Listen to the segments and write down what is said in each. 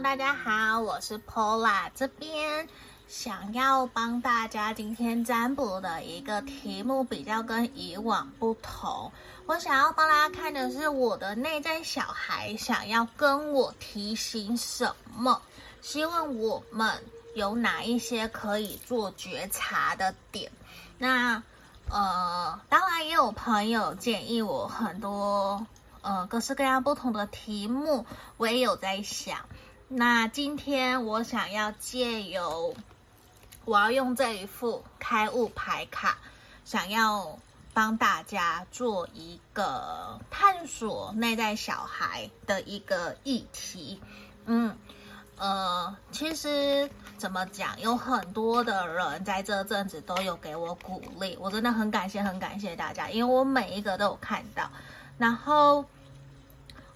大家好，我是 Paula，这边想要帮大家今天占卜的一个题目比较跟以往不同，我想要帮大家看的是我的内在小孩想要跟我提醒什么，希望我们有哪一些可以做觉察的点。那呃，当然也有朋友建议我很多。呃，各式各样不同的题目，我也有在想。那今天我想要借由，我要用这一副开悟牌卡，想要帮大家做一个探索内在小孩的一个议题。嗯，呃，其实怎么讲，有很多的人在这阵子都有给我鼓励，我真的很感谢，很感谢大家，因为我每一个都有看到。然后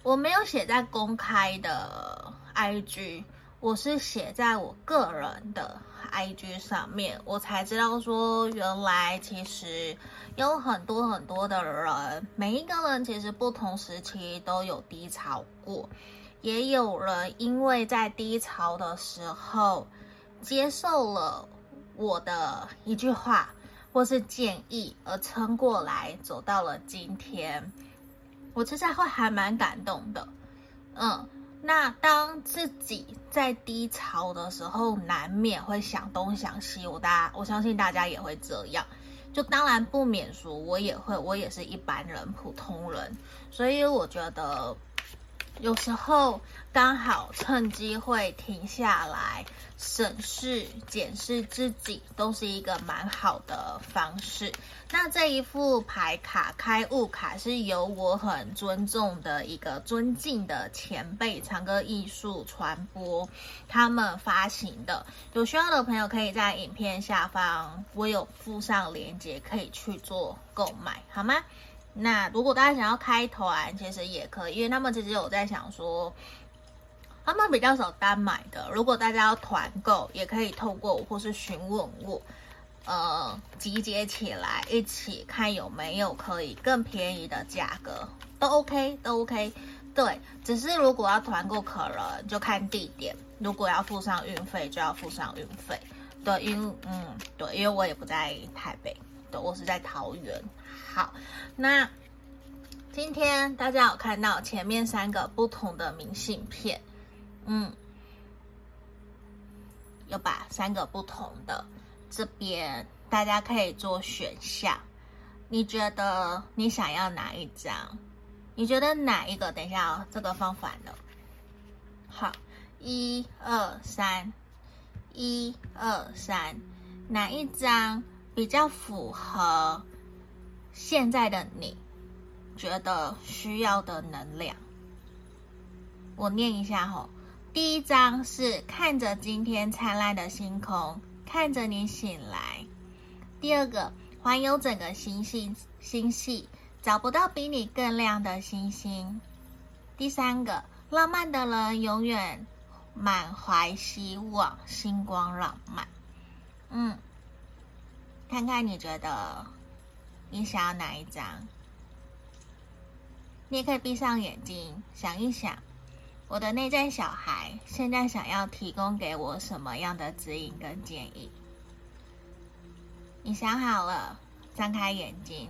我没有写在公开的 IG，我是写在我个人的 IG 上面，我才知道说，原来其实有很多很多的人，每一个人其实不同时期都有低潮过，也有人因为在低潮的时候接受了我的一句话或是建议而撑过来，走到了今天。我其实会还蛮感动的，嗯，那当自己在低潮的时候，难免会想东想西，我大我相信大家也会这样，就当然不免说，我也会，我也是一般人，普通人，所以我觉得。有时候刚好趁机会停下来审视、检视自己，都是一个蛮好的方式。那这一副牌卡开悟卡是由我很尊重的一个尊敬的前辈长歌艺术传播他们发行的。有需要的朋友可以在影片下方，我有附上链接，可以去做购买，好吗？那如果大家想要开团，其实也可以，因为他们其实有在想说，他们比较少单买的。如果大家要团购，也可以透过或是询问我，呃，集结起来一起看有没有可以更便宜的价格，都 OK，都 OK。对，只是如果要团购，可能就看地点。如果要付上运费，就要付上运费。对，因嗯，对，因为我也不在台北。对，我是在桃园。好，那今天大家有看到前面三个不同的明信片，嗯，有把三个不同的这边，大家可以做选项。你觉得你想要哪一张？你觉得哪一个？等一下哦，这个放反了。好，一二三，一二三，哪一张？比较符合现在的你觉得需要的能量，我念一下吼。第一张是看着今天灿烂的星空，看着你醒来。第二个，环游整个星系，星系找不到比你更亮的星星。第三个，浪漫的人永远满怀希望，星光浪漫。嗯。看看你觉得你想要哪一张？你也可以闭上眼睛想一想，我的内在小孩现在想要提供给我什么样的指引跟建议？你想好了，张开眼睛，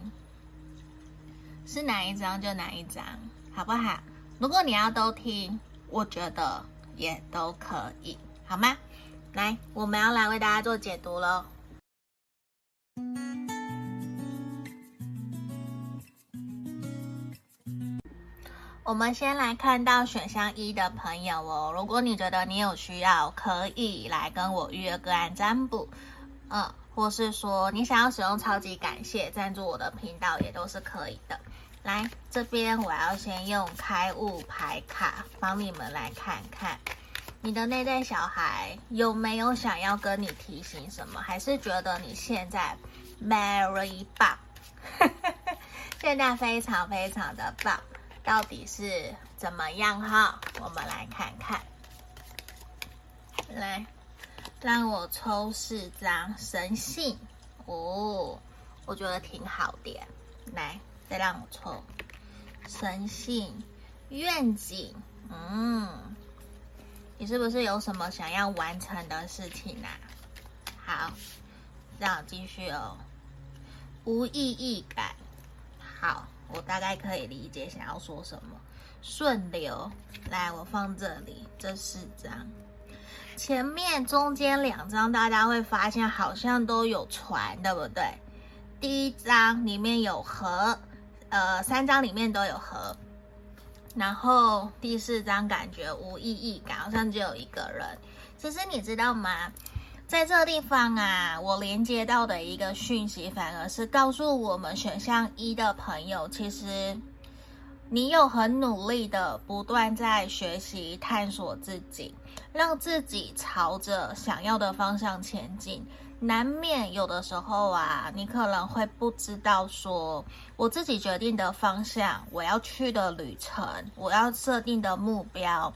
是哪一张就哪一张，好不好？如果你要都听，我觉得也都可以，好吗？来，我们要来为大家做解读喽。我们先来看到选项一的朋友哦，如果你觉得你有需要，可以来跟我预约个案占卜，嗯，或是说你想要使用超级感谢赞助我的频道，也都是可以的。来这边，我要先用开悟牌卡帮你们来看看，你的内在小孩有没有想要跟你提醒什么，还是觉得你现在 very 棒，现在非常非常的棒。到底是怎么样哈？我们来看看，来，让我抽四张神性哦，我觉得挺好的。来，再让我抽神性愿景，嗯，你是不是有什么想要完成的事情啊？好，让我继续哦。无意义感，好，我大概可以理解想要说什么。顺流，来，我放这里，这四张，前面中间两张，大家会发现好像都有船，对不对？第一张里面有河，呃，三张里面都有河。然后第四张感觉无意义感，好像只有一个人。其实你知道吗？在这个地方啊，我连接到的一个讯息，反而是告诉我们选项一的朋友，其实你有很努力的不断在学习探索自己，让自己朝着想要的方向前进。难免有的时候啊，你可能会不知道说，我自己决定的方向，我要去的旅程，我要设定的目标，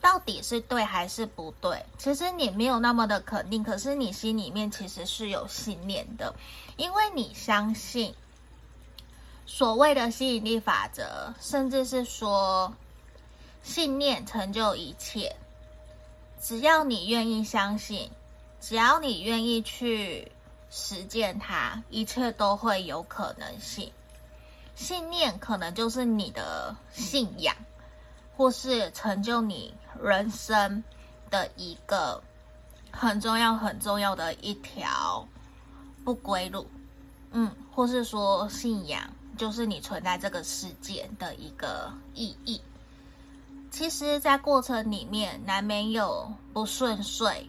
到底是对还是不对？其实你没有那么的肯定，可是你心里面其实是有信念的，因为你相信所谓的吸引力法则，甚至是说信念成就一切，只要你愿意相信。只要你愿意去实践它，一切都会有可能性。信念可能就是你的信仰，或是成就你人生的一个很重要、很重要的一条不归路。嗯，或是说信仰就是你存在这个世界的一个意义。其实，在过程里面难免有不顺遂。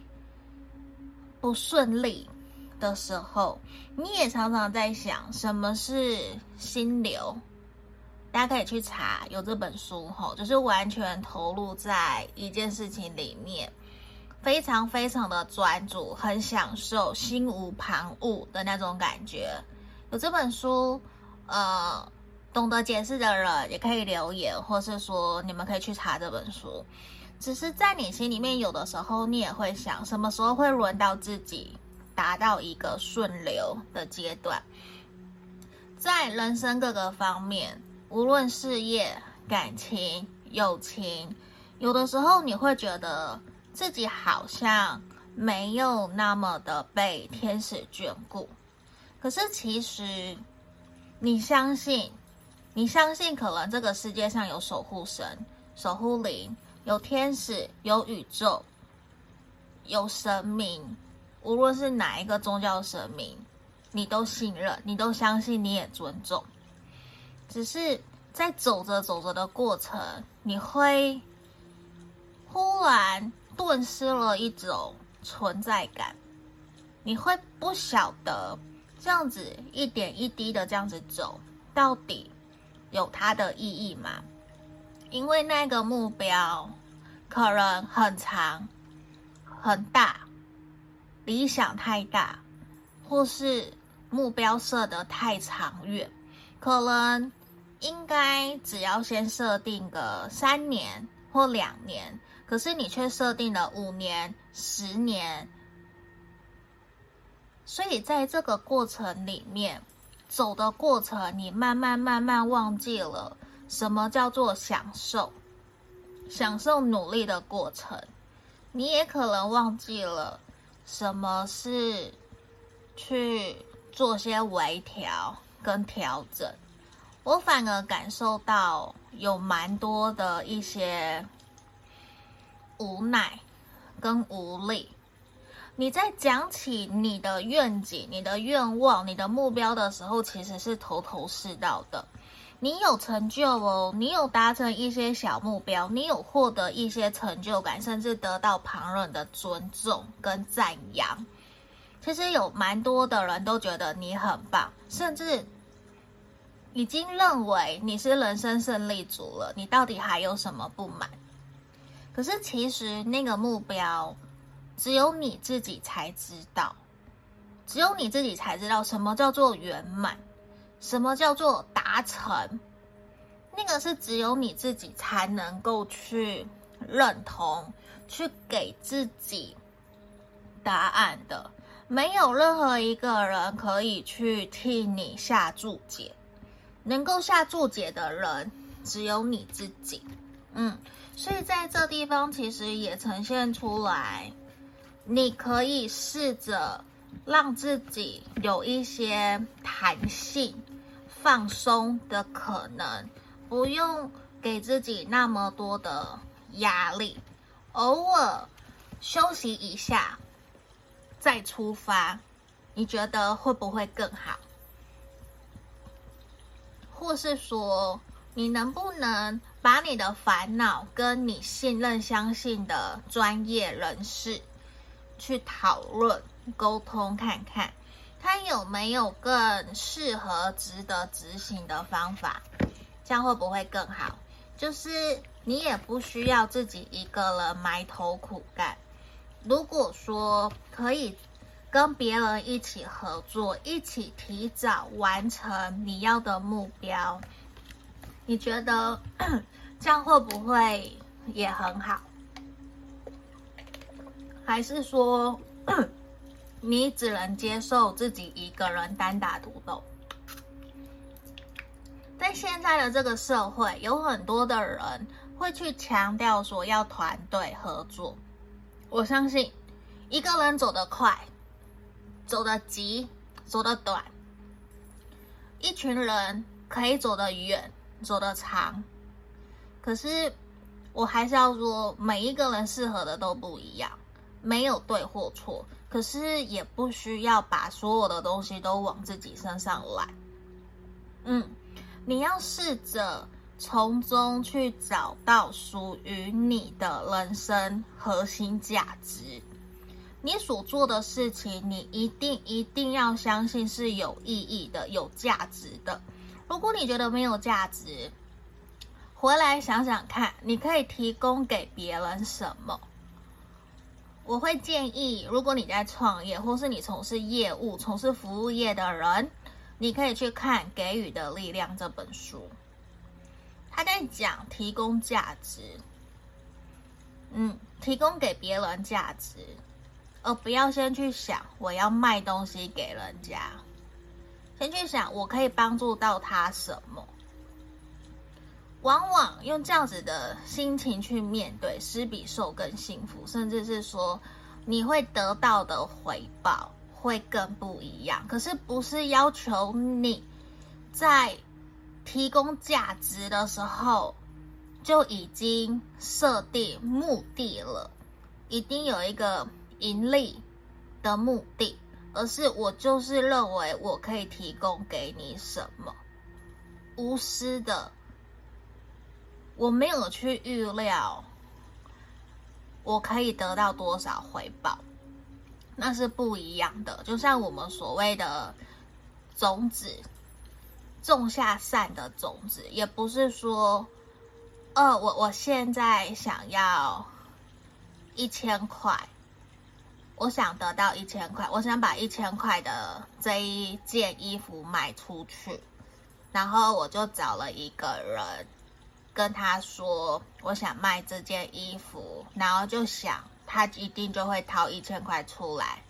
不顺利的时候，你也常常在想什么是心流。大家可以去查，有这本书吼，就是完全投入在一件事情里面，非常非常的专注，很享受，心无旁骛的那种感觉。有这本书，呃，懂得解释的人也可以留言，或是说你们可以去查这本书。只是在你心里面，有的时候你也会想，什么时候会轮到自己达到一个顺流的阶段？在人生各个方面，无论事业、感情、友情，有的时候你会觉得自己好像没有那么的被天使眷顾。可是其实，你相信，你相信，可能这个世界上有守护神、守护灵。有天使，有宇宙，有神明，无论是哪一个宗教神明，你都信任，你都相信，你也尊重。只是在走着走着的过程，你会忽然顿失了一种存在感，你会不晓得这样子一点一滴的这样子走，到底有它的意义吗？因为那个目标可能很长、很大，理想太大，或是目标设得太长远，可能应该只要先设定个三年或两年，可是你却设定了五年、十年，所以在这个过程里面，走的过程，你慢慢慢慢忘记了。什么叫做享受？享受努力的过程，你也可能忘记了什么是去做些微调跟调整。我反而感受到有蛮多的一些无奈跟无力。你在讲起你的愿景、你的愿望、你的目标的时候，其实是头头是道的。你有成就哦，你有达成一些小目标，你有获得一些成就感，甚至得到旁人的尊重跟赞扬。其实有蛮多的人都觉得你很棒，甚至已经认为你是人生胜利组了。你到底还有什么不满？可是其实那个目标，只有你自己才知道，只有你自己才知道什么叫做圆满。什么叫做达成？那个是只有你自己才能够去认同、去给自己答案的，没有任何一个人可以去替你下注解。能够下注解的人，只有你自己。嗯，所以在这地方其实也呈现出来，你可以试着让自己有一些弹性、放松的可能，不用给自己那么多的压力，偶尔休息一下再出发，你觉得会不会更好？或是说，你能不能把你的烦恼跟你信任、相信的专业人士去讨论、沟通，看看他有没有更适合、值得执行的方法？这样会不会更好？就是你也不需要自己一个人埋头苦干。如果说可以。跟别人一起合作，一起提早完成你要的目标，你觉得 这样会不会也很好？还是说 你只能接受自己一个人单打独斗？在现在的这个社会，有很多的人会去强调说要团队合作。我相信一个人走得快。走得急，走得短，一群人可以走得远，走得长。可是，我还是要说，每一个人适合的都不一样，没有对或错。可是，也不需要把所有的东西都往自己身上揽。嗯，你要试着从中去找到属于你的人生核心价值。你所做的事情，你一定一定要相信是有意义的、有价值的。如果你觉得没有价值，回来想想看，你可以提供给别人什么？我会建议，如果你在创业，或是你从事业务、从事服务业的人，你可以去看《给予的力量》这本书。他在讲提供价值，嗯，提供给别人价值。而不要先去想我要卖东西给人家，先去想我可以帮助到他什么。往往用这样子的心情去面对，施比受更幸福，甚至是说你会得到的回报会更不一样。可是不是要求你在提供价值的时候就已经设定目的了，一定有一个。盈利的目的，而是我就是认为我可以提供给你什么，无私的，我没有去预料我可以得到多少回报，那是不一样的。就像我们所谓的种子，种下善的种子，也不是说，呃，我我现在想要一千块。我想得到一千块，我想把一千块的这一件衣服卖出去，然后我就找了一个人，跟他说我想卖这件衣服，然后就想他一定就会掏一千块出来，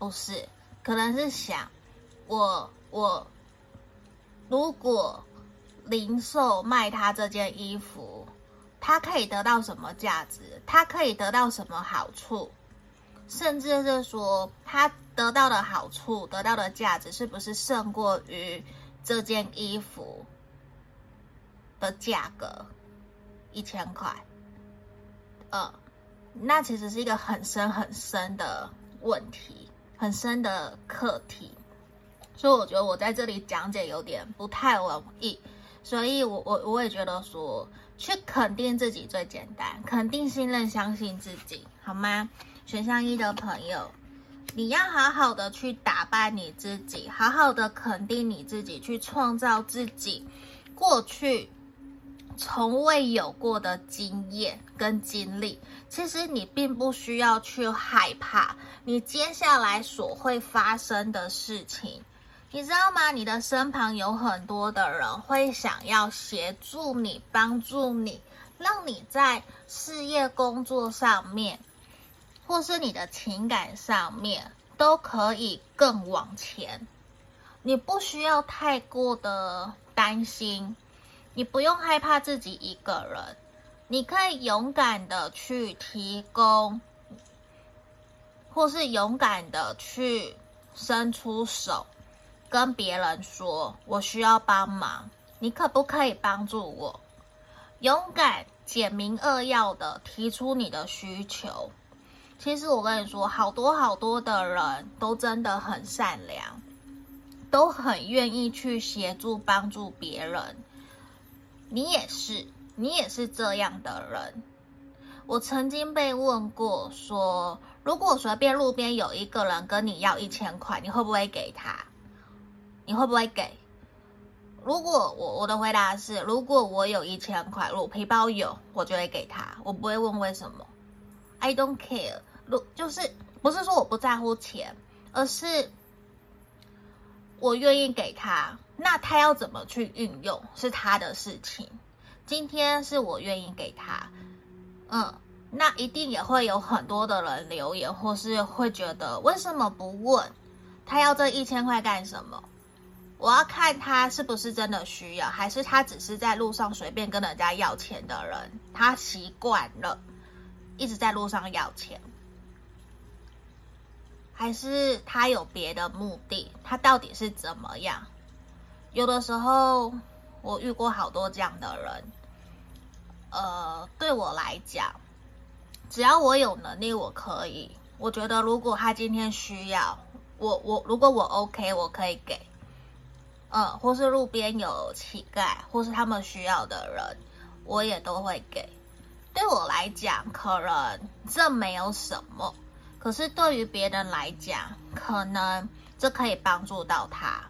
不是，可能是想我我如果零售卖他这件衣服，他可以得到什么价值？他可以得到什么好处？甚至是说，他得到的好处、得到的价值，是不是胜过于这件衣服的价格一千块？呃，那其实是一个很深很深的问题，很深的课题。所以我觉得我在这里讲解有点不太容易，所以我我我也觉得说，去肯定自己最简单，肯定、信任、相信自己，好吗？选项一的朋友，你要好好的去打扮你自己，好好的肯定你自己，去创造自己过去从未有过的经验跟经历。其实你并不需要去害怕你接下来所会发生的事情，你知道吗？你的身旁有很多的人会想要协助你、帮助你，让你在事业工作上面。或是你的情感上面都可以更往前，你不需要太过的担心，你不用害怕自己一个人，你可以勇敢的去提供，或是勇敢的去伸出手，跟别人说：“我需要帮忙，你可不可以帮助我？”勇敢简明扼要的提出你的需求。其实我跟你说，好多好多的人都真的很善良，都很愿意去协助帮助别人。你也是，你也是这样的人。我曾经被问过说，如果随便路边有一个人跟你要一千块，你会不会给他？你会不会给？如果我我的回答是，如果我有一千块，我皮包有，我就会给他，我不会问为什么。I don't care，如就是不是说我不在乎钱，而是我愿意给他。那他要怎么去运用是他的事情。今天是我愿意给他，嗯，那一定也会有很多的人留言，或是会觉得为什么不问他要这一千块干什么？我要看他是不是真的需要，还是他只是在路上随便跟人家要钱的人，他习惯了一直在路上要钱，还是他有别的目的？他到底是怎么样？有的时候，我遇过好多这样的人。呃，对我来讲，只要我有能力，我可以。我觉得，如果他今天需要我，我如果我 OK，我可以给。嗯，或是路边有乞丐，或是他们需要的人，我也都会给。对我来讲，可能这没有什么，可是对于别人来讲，可能这可以帮助到他。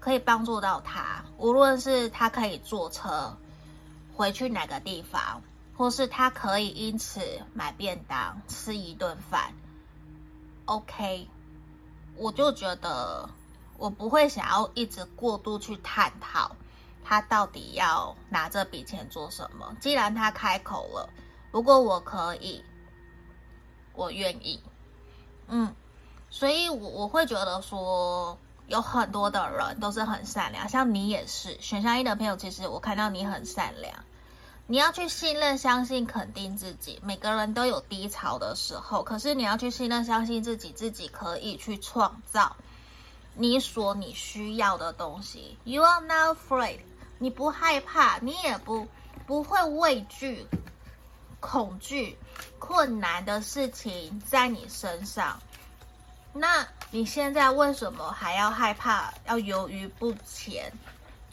可以帮助到他，无论是他可以坐车回去哪个地方，或是他可以因此买便当吃一顿饭。OK，我就觉得我不会想要一直过度去探讨他到底要拿这笔钱做什么。既然他开口了，如果我可以，我愿意。嗯，所以我我会觉得说。有很多的人都是很善良，像你也是选项一的朋友。其实我看到你很善良，你要去信任、相信、肯定自己。每个人都有低潮的时候，可是你要去信任、相信自己，自己可以去创造你所你需要的东西。You are not afraid，你不害怕，你也不不会畏惧、恐惧、困难的事情在你身上。那你现在为什么还要害怕、要犹豫不前、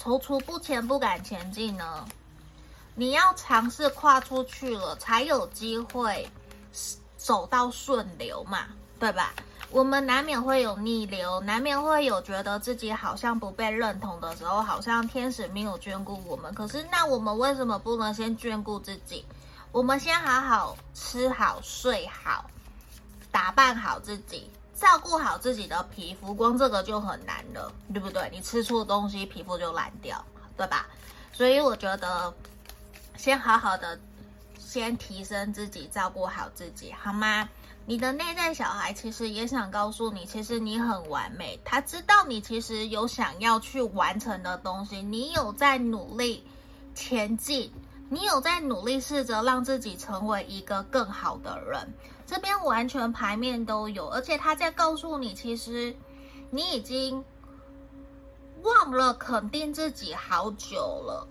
踌躇不前、不敢前进呢？你要尝试跨出去了，才有机会走到顺流嘛，对吧？我们难免会有逆流，难免会有觉得自己好像不被认同的时候，好像天使没有眷顾我们。可是，那我们为什么不能先眷顾自己？我们先好好吃好、睡好、打扮好自己。照顾好自己的皮肤，光这个就很难了，对不对？你吃错东西，皮肤就烂掉，对吧？所以我觉得，先好好的，先提升自己，照顾好自己，好吗？你的内在小孩其实也想告诉你，其实你很完美，他知道你其实有想要去完成的东西，你有在努力前进。你有在努力试着让自己成为一个更好的人，这边完全牌面都有，而且他在告诉你，其实你已经忘了肯定自己好久了。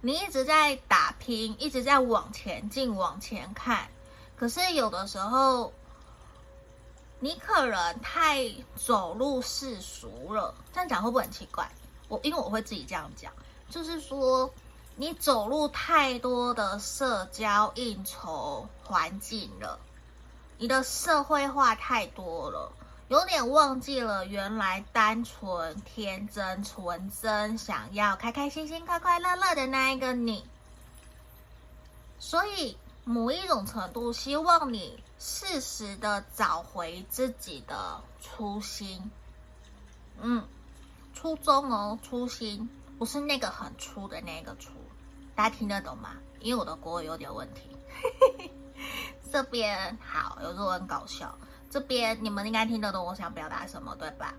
你一直在打拼，一直在往前进、往前看，可是有的时候你可能太走入世俗了。这样讲会不会很奇怪？我因为我会自己这样讲，就是说。你走入太多的社交应酬环境了，你的社会化太多了，有点忘记了原来单纯、天真、纯真，想要开开心心、快快乐乐的那一个你。所以，某一种程度，希望你适时的找回自己的初心。嗯，初衷哦，初心。不是那个很粗的那个粗，大家听得懂吗？因为我的国语有点问题。这边好，有时候很搞笑。这边你们应该听得懂我想表达什么，对吧？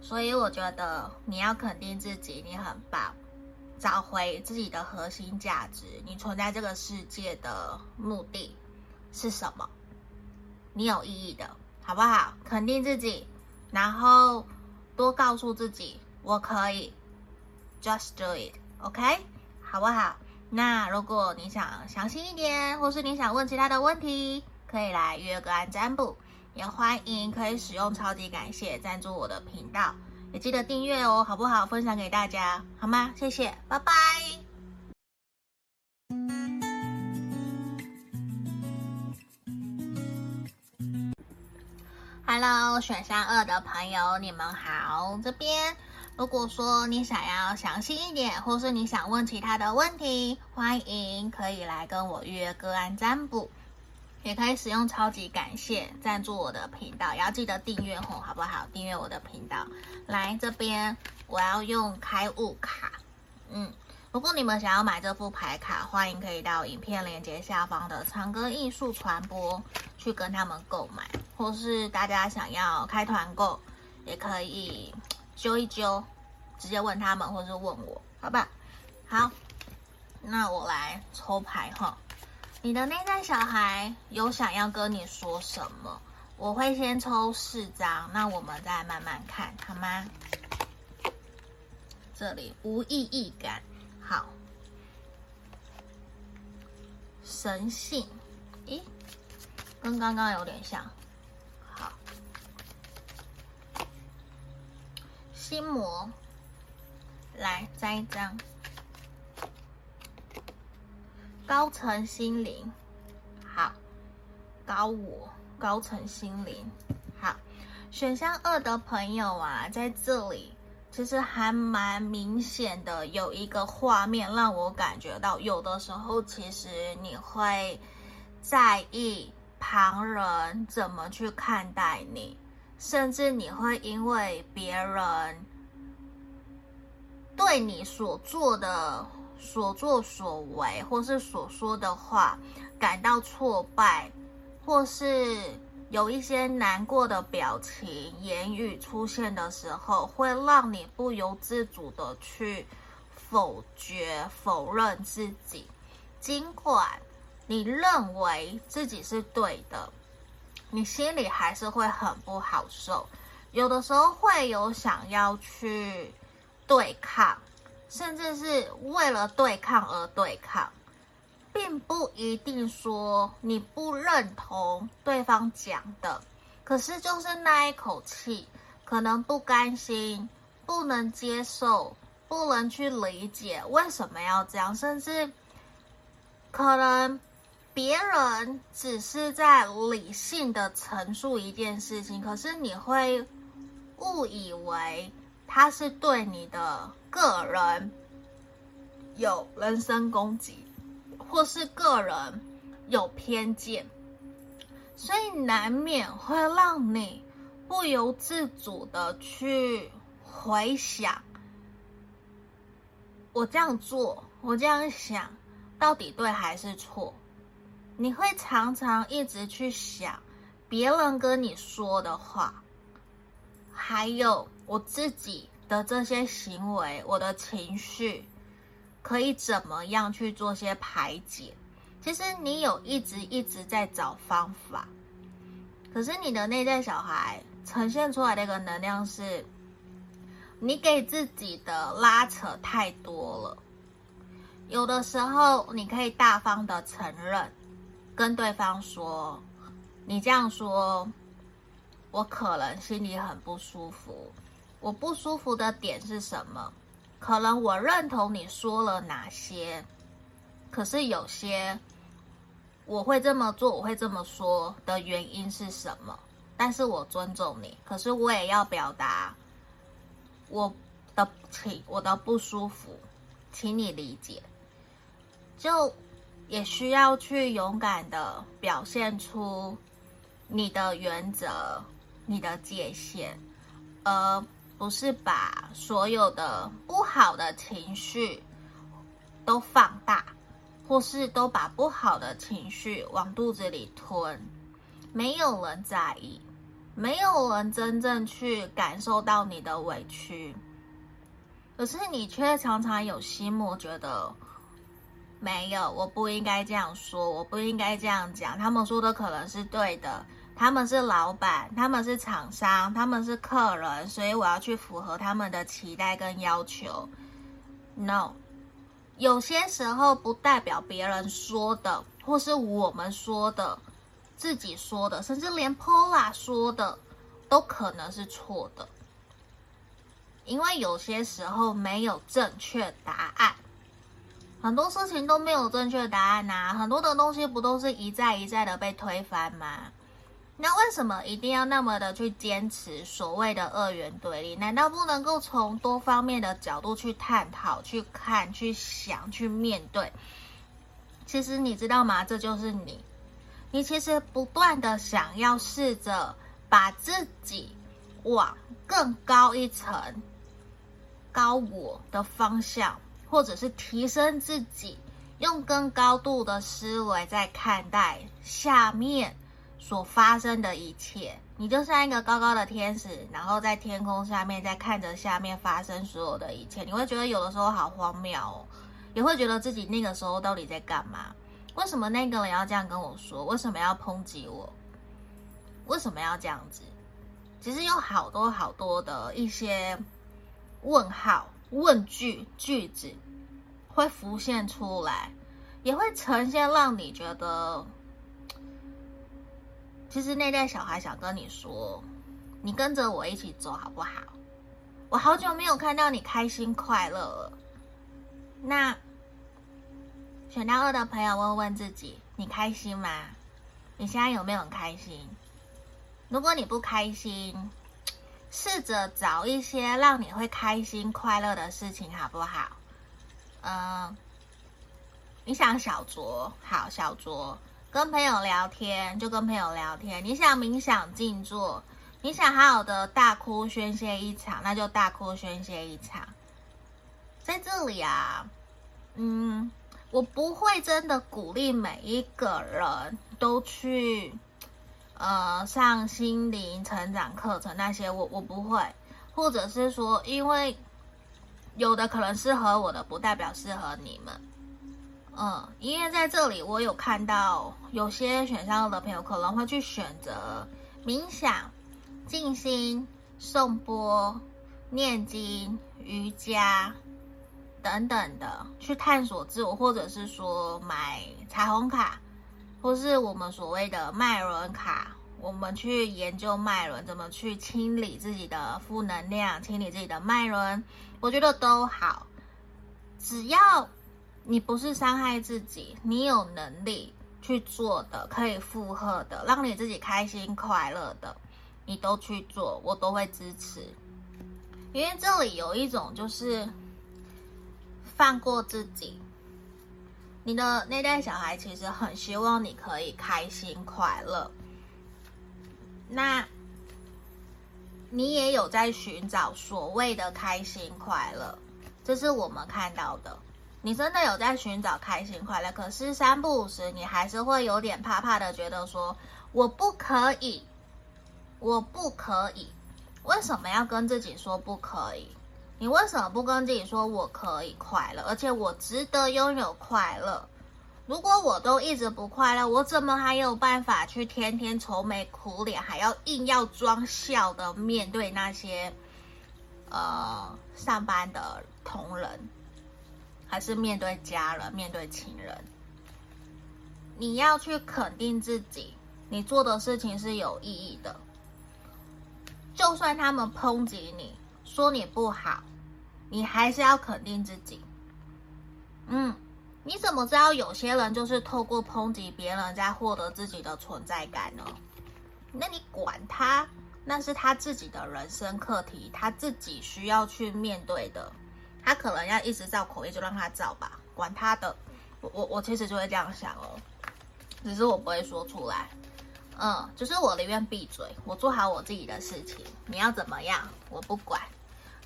所以我觉得你要肯定自己，你很棒。找回自己的核心价值，你存在这个世界的目的是什么？你有意义的，好不好？肯定自己，然后多告诉自己，我可以，just do it，OK，好不好？那如果你想详细一点，或是你想问其他的问题，可以来约个案占卜，也欢迎可以使用超级感谢赞助我的频道。也记得订阅哦，好不好？分享给大家，好吗？谢谢，拜拜。Hello，选项二的朋友，你们好。这边如果说你想要详细一点，或是你想问其他的问题，欢迎可以来跟我预约个案占卜。也可以使用超级感谢赞助我的频道，也要记得订阅吼，好不好？订阅我的频道。来这边，我要用开悟卡。嗯，如果你们想要买这副牌卡，欢迎可以到影片链接下方的长歌艺术传播去跟他们购买，或是大家想要开团购，也可以揪一揪，直接问他们，或是问我，好吧？好，那我来抽牌哈。你的内在小孩有想要跟你说什么？我会先抽四张，那我们再慢慢看，好吗？这里无意义感，好。神性，咦，跟刚刚有点像，心魔，来摘一张。高层心灵，好，高我，高层心灵，好，选项二的朋友啊，在这里其实还蛮明显的，有一个画面让我感觉到，有的时候其实你会在意旁人怎么去看待你，甚至你会因为别人对你所做的。所作所为，或是所说的话，感到挫败，或是有一些难过的表情、言语出现的时候，会让你不由自主的去否决、否认自己。尽管你认为自己是对的，你心里还是会很不好受。有的时候会有想要去对抗。甚至是为了对抗而对抗，并不一定说你不认同对方讲的，可是就是那一口气，可能不甘心，不能接受，不能去理解为什么要这样，甚至可能别人只是在理性的陈述一件事情，可是你会误以为他是对你的。个人有人身攻击，或是个人有偏见，所以难免会让你不由自主的去回想：我这样做，我这样想，到底对还是错？你会常常一直去想别人跟你说的话，还有我自己。的这些行为，我的情绪可以怎么样去做些排解？其实你有一直一直在找方法，可是你的内在小孩呈现出来的一个能量是，你给自己的拉扯太多了。有的时候你可以大方的承认，跟对方说，你这样说，我可能心里很不舒服。我不舒服的点是什么？可能我认同你说了哪些，可是有些我会这么做，我会这么说的原因是什么？但是我尊重你，可是我也要表达我的情，我的不舒服，请你理解。就也需要去勇敢的表现出你的原则、你的界限，而。不是把所有的不好的情绪都放大，或是都把不好的情绪往肚子里吞，没有人在意，没有人真正去感受到你的委屈，可是你却常常有心魔，觉得没有，我不应该这样说，我不应该这样讲。他们说的可能是对的，他们是老板，他们是厂商，他们是客人，所以我要去符合他们的期待跟要求。No，有些时候不代表别人说的，或是我们说的，自己说的，甚至连 Paula 说的，都可能是错的。因为有些时候没有正确答案，很多事情都没有正确答案呐、很多的东西不都是一再一再的被推翻吗？那为什么一定要那么的去坚持所谓的二元对立？难道不能够从多方面的角度去探讨、去看、去想、去面对？其实你知道吗？这就是你，你其实不断的想要试着把自己往更高一层。高我的方向，或者是提升自己，用更高度的思维在看待下面所发生的一切。你就像一个高高的天使，然后在天空下面在看着下面发生所有的一切。你会觉得有的时候好荒谬哦，也会觉得自己那个时候到底在干嘛？为什么那个人要这样跟我说？为什么要抨击我？为什么要这样子？其实有好多好多的一些。问号、问句、句子会浮现出来，也会呈现让你觉得，其实那代小孩想跟你说，你跟着我一起走好不好？我好久没有看到你开心快乐了。那选到二的朋友问问自己，你开心吗？你现在有没有很开心？如果你不开心，试着找一些让你会开心快乐的事情，好不好？嗯，你想小酌，好小酌，跟朋友聊天就跟朋友聊天。你想冥想静坐，你想好好的大哭宣泄一场，那就大哭宣泄一场。在这里啊，嗯，我不会真的鼓励每一个人都去。呃，上心灵成长课程那些我，我不会，或者是说，因为有的可能适合我的，不代表适合你们。嗯，因为在这里我有看到有些选项的朋友可能会去选择冥想、静心、颂钵、念经、瑜伽等等的去探索自我，或者是说买彩虹卡。或是我们所谓的脉轮卡，我们去研究脉轮怎么去清理自己的负能量，清理自己的脉轮，我觉得都好。只要你不是伤害自己，你有能力去做的，可以负荷的，让你自己开心快乐的，你都去做，我都会支持。因为这里有一种就是放过自己。你的那代小孩其实很希望你可以开心快乐，那你也有在寻找所谓的开心快乐，这是我们看到的。你真的有在寻找开心快乐，可是三不五时你还是会有点怕怕的，觉得说我不可以，我不可以，为什么要跟自己说不可以？你为什么不跟自己说我可以快乐，而且我值得拥有快乐？如果我都一直不快乐，我怎么还有办法去天天愁眉苦脸，还要硬要装笑的面对那些呃上班的同仁，还是面对家人、面对亲人？你要去肯定自己，你做的事情是有意义的，就算他们抨击你，说你不好。你还是要肯定自己。嗯，你怎么知道有些人就是透过抨击别人在获得自己的存在感呢？那你管他，那是他自己的人生课题，他自己需要去面对的。他可能要一直造口业，就让他造吧，管他的。我我我其实就会这样想哦，只是我不会说出来。嗯，就是我宁愿闭嘴，我做好我自己的事情。你要怎么样，我不管。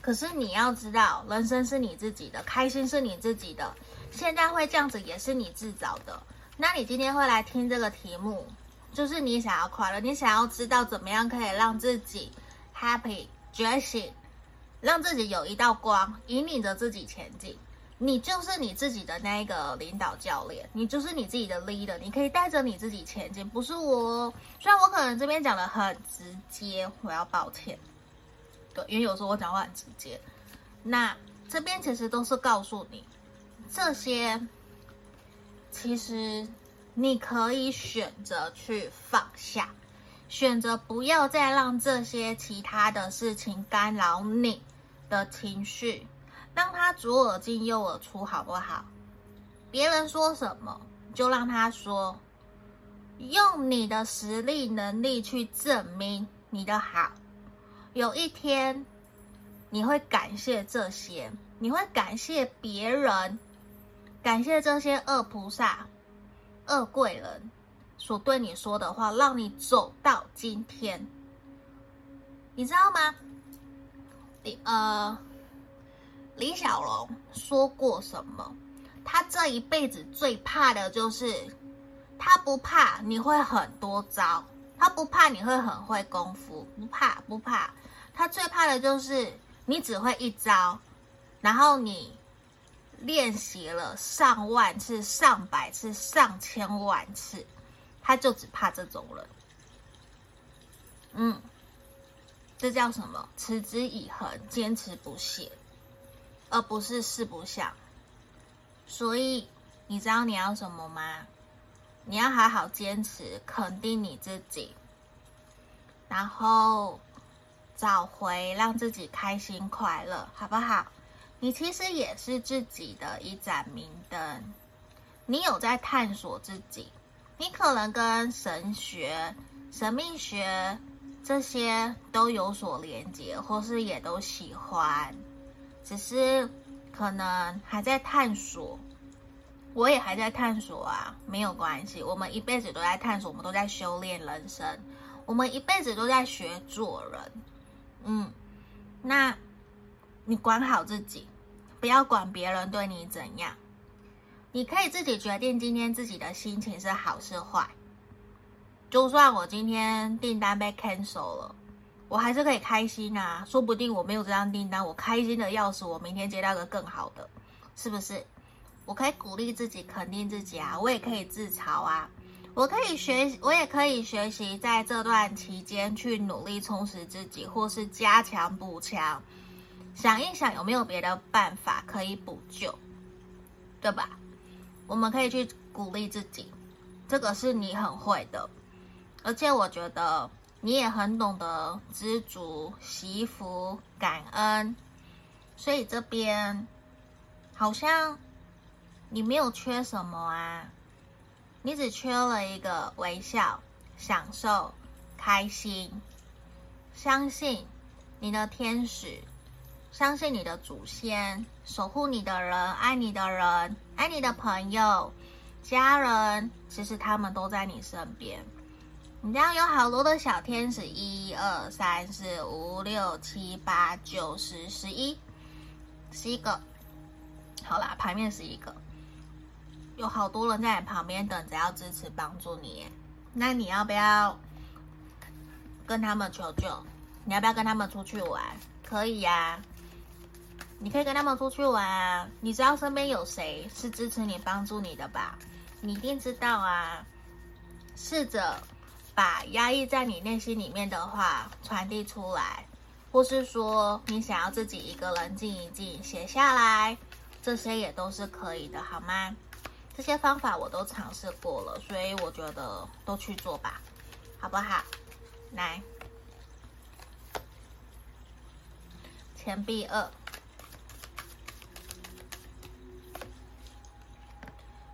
可是你要知道，人生是你自己的，开心是你自己的。现在会这样子也是你自找的。那你今天会来听这个题目，就是你想要快乐，你想要知道怎么样可以让自己 happy 觉醒，让自己有一道光，引领着自己前进。你就是你自己的那一个领导教练，你就是你自己的 leader，你可以带着你自己前进，不是我。虽然我可能这边讲的很直接，我要抱歉。对，因为有时候我讲话很直接。那这边其实都是告诉你，这些其实你可以选择去放下，选择不要再让这些其他的事情干扰你的情绪。让他左耳进右耳出，好不好？别人说什么就让他说，用你的实力、能力去证明你的好。有一天，你会感谢这些，你会感谢别人，感谢这些恶菩萨、恶贵人所对你说的话，让你走到今天。你知道吗？李呃。李小龙说过什么？他这一辈子最怕的就是，他不怕你会很多招，他不怕你会很会功夫，不怕不怕。他最怕的就是你只会一招，然后你练习了上万次、上百次、上千万次，他就只怕这种人。嗯，这叫什么？持之以恒，坚持不懈。而不是四不像，所以你知道你要什么吗？你要好好坚持，肯定你自己，然后找回让自己开心快乐，好不好？你其实也是自己的一盏明灯，你有在探索自己，你可能跟神学、神秘学这些都有所连接，或是也都喜欢。只是可能还在探索，我也还在探索啊，没有关系。我们一辈子都在探索，我们都在修炼人生，我们一辈子都在学做人。嗯，那你管好自己，不要管别人对你怎样，你可以自己决定今天自己的心情是好是坏。就算我今天订单被 cancel 了。我还是可以开心啊，说不定我没有这张订单，我开心的要死，我明天接到个更好的，是不是？我可以鼓励自己，肯定自己啊，我也可以自嘲啊，我可以学，我也可以学习，在这段期间去努力充实自己，或是加强补强，想一想有没有别的办法可以补救，对吧？我们可以去鼓励自己，这个是你很会的，而且我觉得。你也很懂得知足、惜福、感恩，所以这边好像你没有缺什么啊，你只缺了一个微笑、享受、开心。相信你的天使，相信你的祖先，守护你的人、爱你的人、爱你的朋友、家人，其实他们都在你身边。你这样有好多的小天使，一二三四五六七八九十十一，十一个。好啦，牌面十一个，有好多人在你旁边等着要支持帮助你。那你要不要跟他们求救？你要不要跟他们出去玩？可以呀，你可以跟他们出去玩啊。你知道身边有谁是支持你、帮助你的吧？你一定知道啊。试着。把压抑在你内心里面的话传递出来，或是说你想要自己一个人静一静，写下来，这些也都是可以的，好吗？这些方法我都尝试过了，所以我觉得都去做吧，好不好？来，钱币二，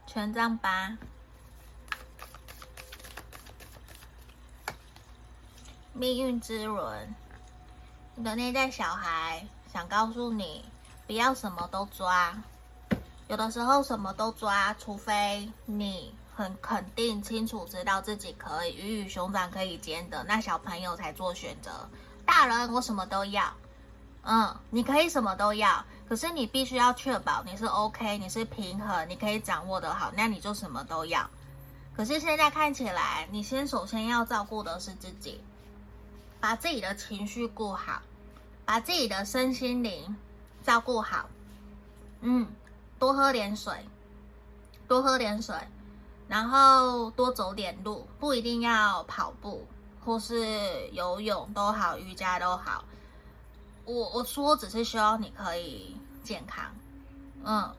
权杖八。命运之轮，你的内在小孩想告诉你，不要什么都抓。有的时候什么都抓，除非你很肯定、清楚知道自己可以鱼与熊掌可以兼得，那小朋友才做选择。大人，我什么都要。嗯，你可以什么都要，可是你必须要确保你是 OK，你是平衡，你可以掌握的好，那你就什么都要。可是现在看起来，你先首先要照顾的是自己。把自己的情绪顾好，把自己的身心灵照顾好。嗯，多喝点水，多喝点水，然后多走点路，不一定要跑步或是游泳都好，瑜伽都好。我我说只是希望你可以健康，嗯，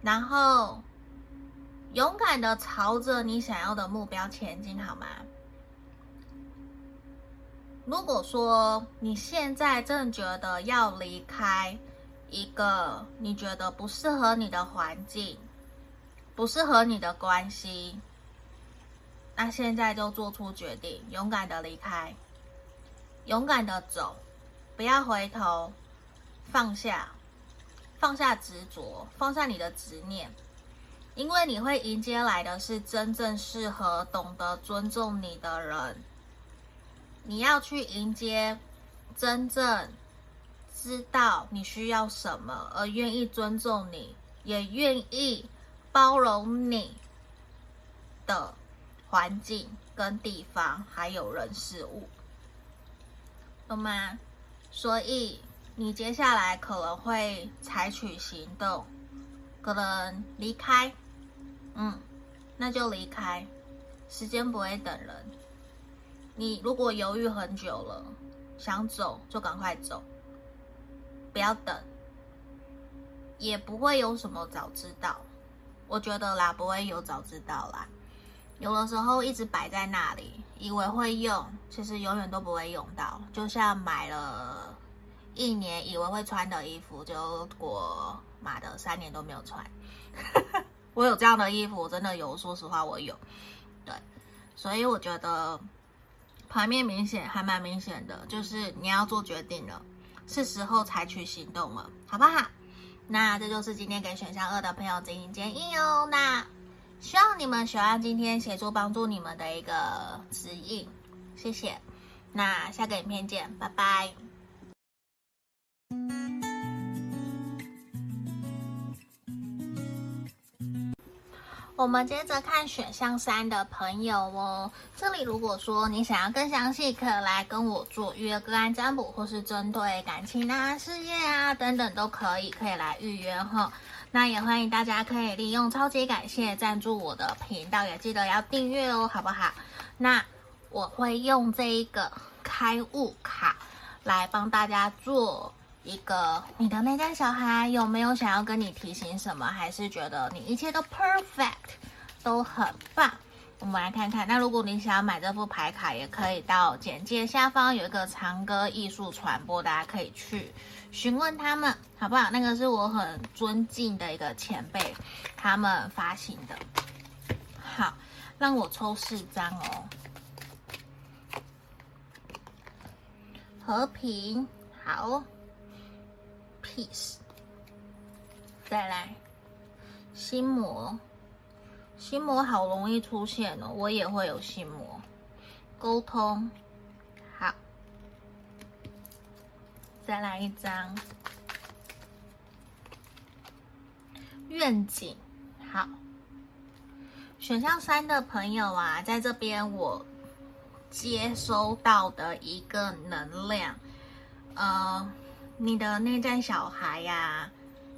然后勇敢的朝着你想要的目标前进，好吗？如果说你现在正觉得要离开一个你觉得不适合你的环境，不适合你的关系，那现在就做出决定，勇敢的离开，勇敢的走，不要回头，放下，放下执着，放下你的执念，因为你会迎接来的是真正适合、懂得尊重你的人。你要去迎接真正知道你需要什么，而愿意尊重你，也愿意包容你的环境跟地方，还有人事物，懂吗？所以你接下来可能会采取行动，可能离开，嗯，那就离开，时间不会等人。你如果犹豫很久了，想走就赶快走，不要等，也不会有什么早知道。我觉得啦，不会有早知道啦。有的时候一直摆在那里，以为会用，其实永远都不会用到。就像买了一年以为会穿的衣服，结果妈的三年都没有穿。我有这样的衣服，我真的有，说实话我有。对，所以我觉得。牌面明显，还蛮明显的，就是你要做决定了，是时候采取行动了，好不好？那这就是今天给选项二的朋友指引建议哦。那希望你们喜欢今天协助帮助你们的一个指引，谢谢。那下个影片见，拜拜。我们接着看选项三的朋友哦，这里如果说你想要更详细，可以来跟我做预约个案占卜，或是针对感情啊、事业啊等等都可以，可以来预约哈。那也欢迎大家可以利用超级感谢赞助我的频道，也记得要订阅哦，好不好？那我会用这一个开悟卡来帮大家做。一个，你的内在小孩有没有想要跟你提醒什么？还是觉得你一切都 perfect，都很棒？我们来看看。那如果你想要买这副牌卡，也可以到简介下方有一个长歌艺术传播，大家可以去询问他们，好不好？那个是我很尊敬的一个前辈，他们发行的。好，让我抽四张哦。和平，好。Peace，再来，心魔，心魔好容易出现哦，我也会有心魔。沟通，好，再来一张，愿景，好。选项三的朋友啊，在这边我接收到的一个能量，呃。你的内在小孩呀、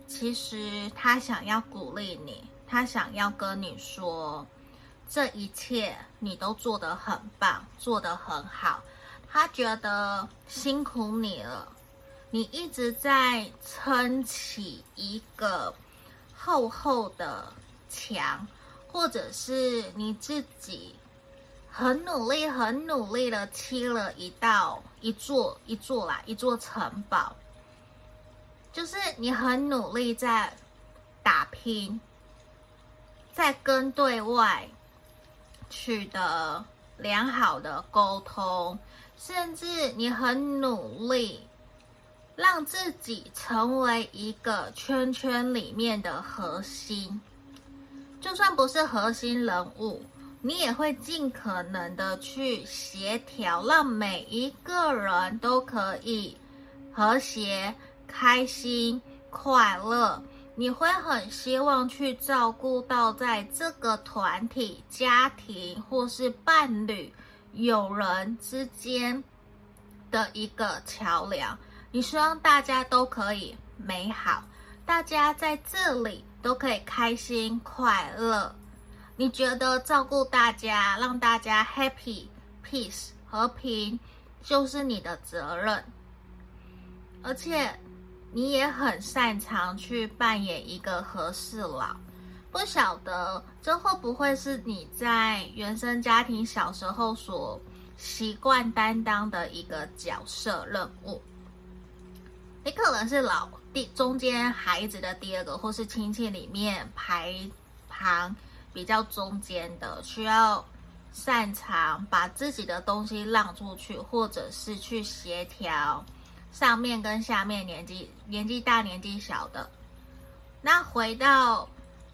其实他想要鼓励你，他想要跟你说，这一切你都做得很棒，做得很好。他觉得辛苦你了，你一直在撑起一个厚厚的墙，或者是你自己很努力、很努力的砌了一道一座一座啦，一座城堡。就是你很努力在打拼，在跟对外取得良好的沟通，甚至你很努力让自己成为一个圈圈里面的核心。就算不是核心人物，你也会尽可能的去协调，让每一个人都可以和谐。开心、快乐，你会很希望去照顾到在这个团体、家庭或是伴侣、友人之间的一个桥梁。你希望大家都可以美好，大家在这里都可以开心快乐。你觉得照顾大家，让大家 happy、peace、和平，就是你的责任。而且，你也很擅长去扮演一个和事佬。不晓得这会不会是你在原生家庭小时候所习惯担当的一个角色任务？你可能是老第中间孩子的第二个，或是亲戚里面排行比较中间的，需要擅长把自己的东西让出去，或者是去协调。上面跟下面年纪年纪大年纪小的，那回到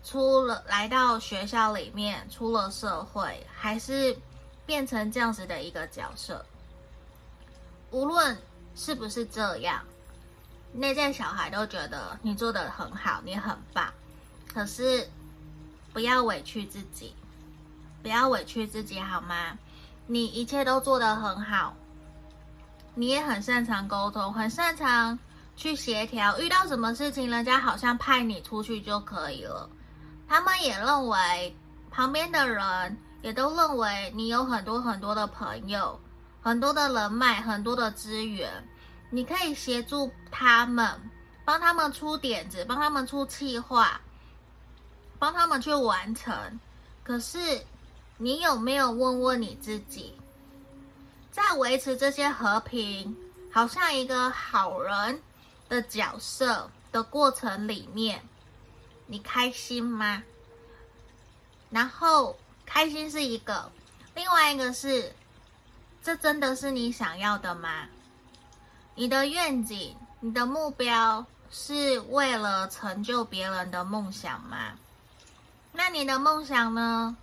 出了来到学校里面，出了社会，还是变成这样子的一个角色。无论是不是这样，内在小孩都觉得你做的很好，你很棒。可是不要委屈自己，不要委屈自己好吗？你一切都做得很好。你也很擅长沟通，很擅长去协调。遇到什么事情，人家好像派你出去就可以了。他们也认为，旁边的人也都认为你有很多很多的朋友，很多的人脉，很多的资源，你可以协助他们，帮他们出点子，帮他们出企划，帮他们去完成。可是，你有没有问问你自己？在维持这些和平，好像一个好人的角色的过程里面，你开心吗？然后开心是一个，另外一个是，这真的是你想要的吗？你的愿景、你的目标是为了成就别人的梦想吗？那你的梦想呢？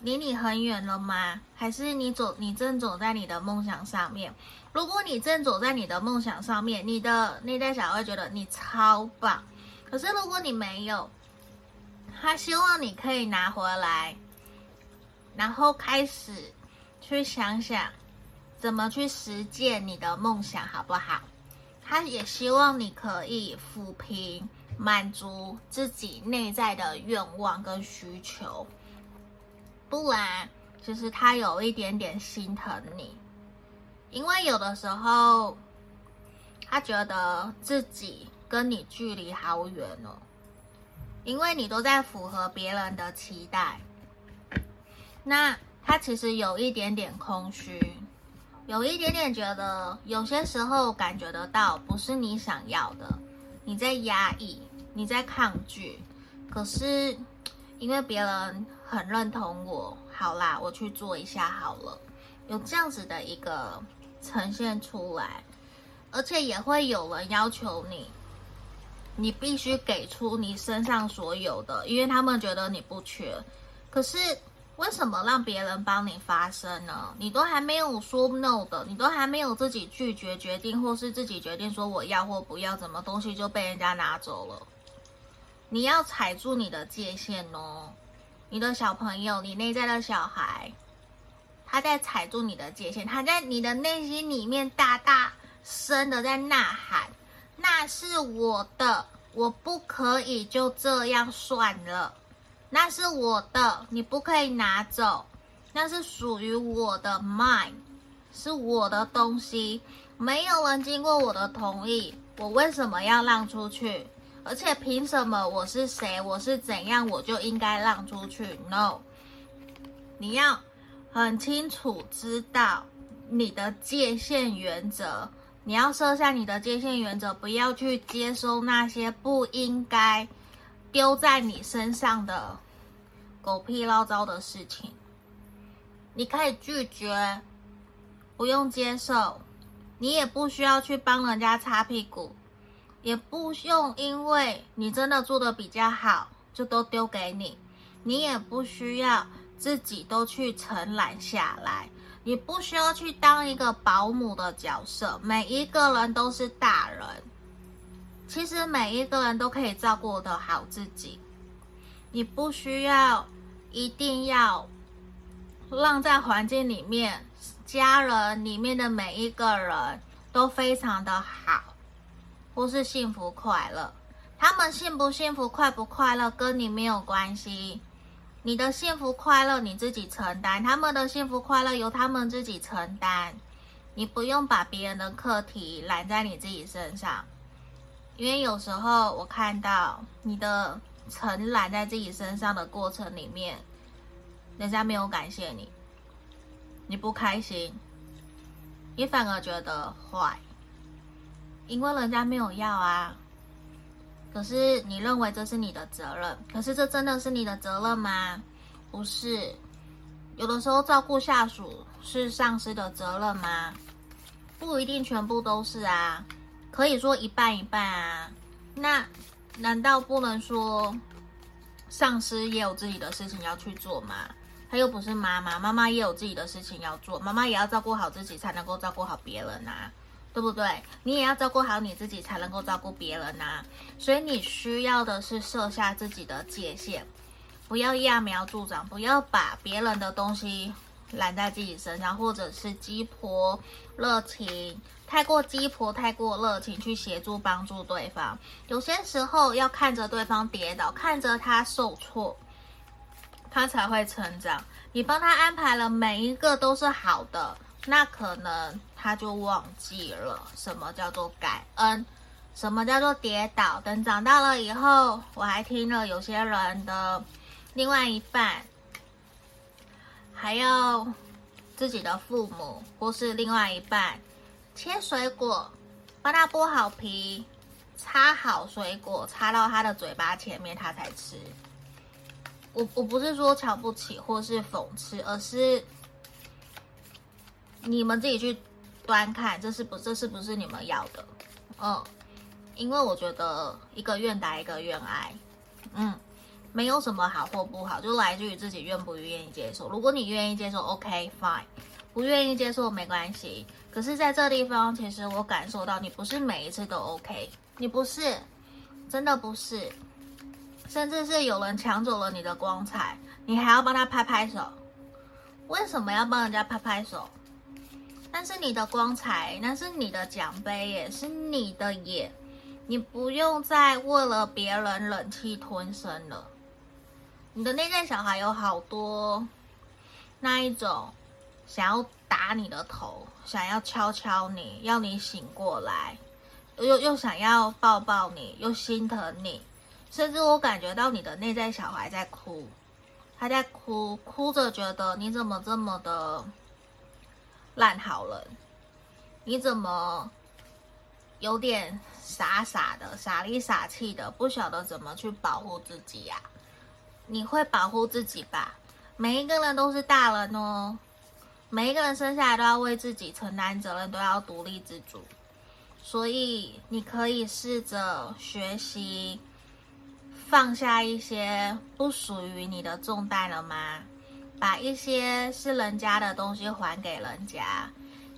离你很远了吗？还是你走，你正走在你的梦想上面？如果你正走在你的梦想上面，你的内在小孩会觉得你超棒。可是如果你没有，他希望你可以拿回来，然后开始去想想怎么去实践你的梦想，好不好？他也希望你可以抚平、满足自己内在的愿望跟需求。不然，其实他有一点点心疼你，因为有的时候他觉得自己跟你距离好远哦，因为你都在符合别人的期待，那他其实有一点点空虚，有一点点觉得有些时候感觉得到不是你想要的，你在压抑，你在抗拒，可是因为别人。很认同我，好啦，我去做一下好了。有这样子的一个呈现出来，而且也会有人要求你，你必须给出你身上所有的，因为他们觉得你不缺。可是为什么让别人帮你发声呢？你都还没有说 no 的，你都还没有自己拒绝决定，或是自己决定说我要或不要，什么东西就被人家拿走了。你要踩住你的界限哦。你的小朋友，你内在的小孩，他在踩住你的界限，他在你的内心里面大大声的在呐喊：“那是我的，我不可以就这样算了。那是我的，你不可以拿走，那是属于我的 mine，是我的东西，没有人经过我的同意，我为什么要让出去？”而且凭什么我是谁，我是怎样，我就应该让出去？No，你要很清楚知道你的界限原则，你要设下你的界限原则，不要去接收那些不应该丢在你身上的狗屁倒灶的事情。你可以拒绝，不用接受，你也不需要去帮人家擦屁股。也不用，因为你真的做的比较好，就都丢给你。你也不需要自己都去承揽下来，你不需要去当一个保姆的角色。每一个人都是大人，其实每一个人都可以照顾的好自己。你不需要一定要让在环境里面，家人里面的每一个人都非常的好。不是幸福快乐。他们幸不幸福、快不快乐，跟你没有关系。你的幸福快乐你自己承担，他们的幸福快乐由他们自己承担。你不用把别人的课题揽在你自己身上，因为有时候我看到你的承揽在自己身上的过程里面，人家没有感谢你，你不开心，你反而觉得坏，因为人家没有要啊。可是你认为这是你的责任，可是这真的是你的责任吗？不是，有的时候照顾下属是上司的责任吗？不一定全部都是啊，可以说一半一半啊。那难道不能说上司也有自己的事情要去做吗？他又不是妈妈，妈妈也有自己的事情要做，妈妈也要照顾好自己，才能够照顾好别人啊，对不对？你也要照顾好你自己，才能够照顾别人啊。所以你需要的是设下自己的界限，不要揠苗助长，不要把别人的东西。揽在自己身上，或者是鸡婆热情，太过鸡婆，太过热情去协助帮助对方。有些时候要看着对方跌倒，看着他受挫，他才会成长。你帮他安排了每一个都是好的，那可能他就忘记了什么叫做感恩，什么叫做跌倒。等长大了以后，我还听了有些人的另外一半。还要自己的父母或是另外一半切水果，帮他剥好皮，插好水果，插到他的嘴巴前面，他才吃。我我不是说瞧不起或是讽刺，而是你们自己去端看，这是不这是不是你们要的？嗯，因为我觉得一个愿打一个愿挨，嗯。没有什么好或不好，就来自于自己愿不愿意接受。如果你愿意接受，OK fine；不愿意接受没关系。可是，在这地方，其实我感受到你不是每一次都 OK，你不是，真的不是，甚至是有人抢走了你的光彩，你还要帮他拍拍手。为什么要帮人家拍拍手？那是你的光彩，那是你的奖杯，也是你的眼，你不用再为了别人忍气吞声了。你的内在小孩有好多那一种想要打你的头，想要敲敲你，要你醒过来，又又想要抱抱你，又心疼你，甚至我感觉到你的内在小孩在哭，他在哭，哭着觉得你怎么这么的烂好人，你怎么有点傻傻的、傻里傻气的，不晓得怎么去保护自己呀、你会保护自己吧？每一个人都是大人哦，每一个人生下来都要为自己承担责任，都要独立自主。所以你可以试着学习放下一些不属于你的重担了吗？把一些是人家的东西还给人家，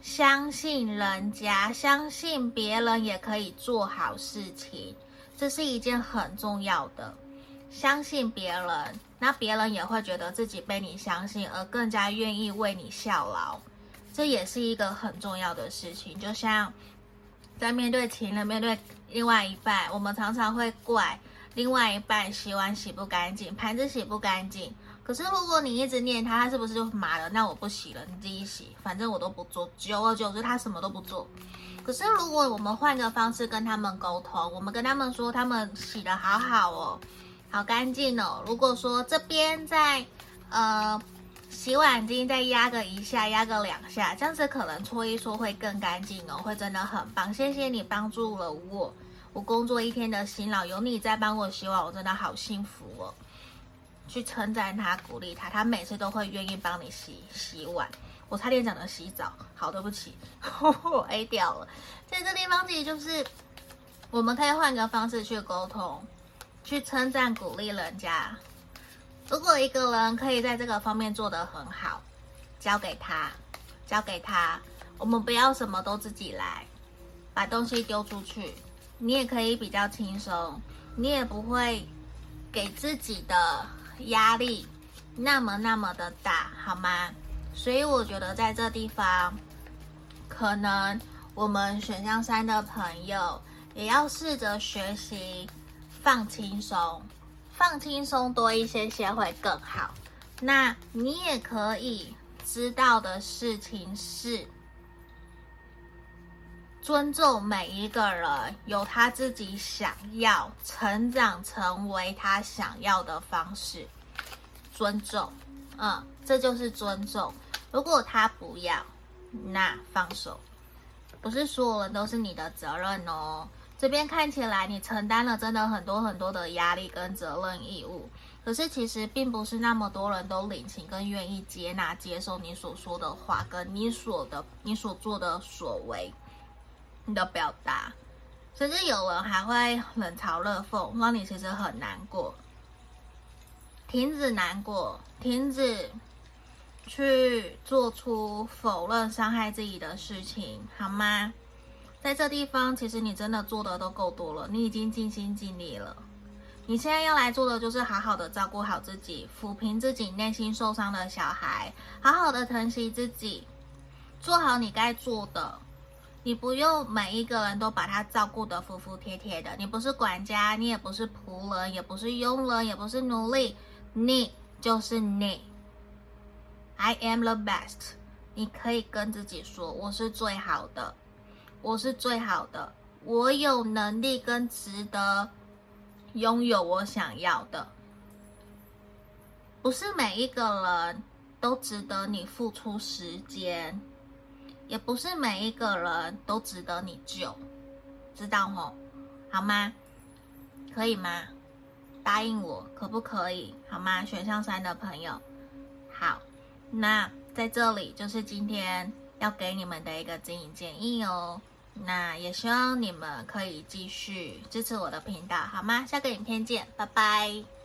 相信人家，相信别人也可以做好事情，这是一件很重要的。相信别人，那别人也会觉得自己被你相信，而更加愿意为你效劳。这也是一个很重要的事情。就像在面对情人、面对另外一半，我们常常会怪另外一半洗碗洗不干净，盘子洗不干净。可是如果你一直念他，他是不是就麻了？那我不洗了，你自己洗，反正我都不做。久而久之，他什么都不做。可是如果我们换个方式跟他们沟通，我们跟他们说，他们洗得好好哦。好干净哦！如果说这边在，呃，洗碗巾再压个一下，压个两下，这样子可能搓一搓会更干净哦，会真的很棒。谢谢你帮助了我，我工作一天的辛劳，有你在帮我洗碗，我真的好幸福哦。去称赞他，鼓励他，他每次都会愿意帮你洗洗碗。我差点讲的洗澡，好，对不起，我 A 掉了。在这地方其实就是，我们可以换个方式去沟通。去称赞鼓励人家。如果一个人可以在这个方面做得很好，交给他，交给他。我们不要什么都自己来，把东西丢出去，你也可以比较轻松，你也不会给自己的压力那么那么的大，好吗？所以我觉得在这地方，可能我们选项三的朋友也要试着学习放轻松，放轻松多一些些会更好。那你也可以知道的事情是，尊重每一个人有他自己想要成长成为他想要的方式，尊重，嗯，这就是尊重。如果他不要，那放手，不是所有人都是你的责任哦。这边看起来你承担了真的很多很多的压力跟责任义务，可是其实并不是那么多人都领情跟愿意接纳接受你所说的话，跟你所的你所做的所为。的表达，甚至有人还会冷嘲热讽，让你其实很难过。停止难过，停止去做出否认、伤害自己的事情，好吗？在这地方，其实你真的做的都够多了，你已经尽心尽力了。你现在要来做的，就是好好的照顾好自己，抚平自己内心受伤的小孩，好好的疼惜自己，做好你该做的。你不用每一个人都把他照顾得服服帖帖的，你不是管家，你也不是仆人，也不是佣人，也不是奴隶，你就是你。I am the best。你可以跟自己说，我是最好的，我是最好的，我有能力跟值得拥有我想要的。不是每一个人都值得你付出时间。也不是每一个人都值得你救，知道吼？好吗？可以吗？答应我，可不可以？好吗？选项三的朋友，好，那在这里就是今天要给你们的一个经营建议哦。那也希望你们可以继续支持我的频道，好吗？下个影片见，拜拜。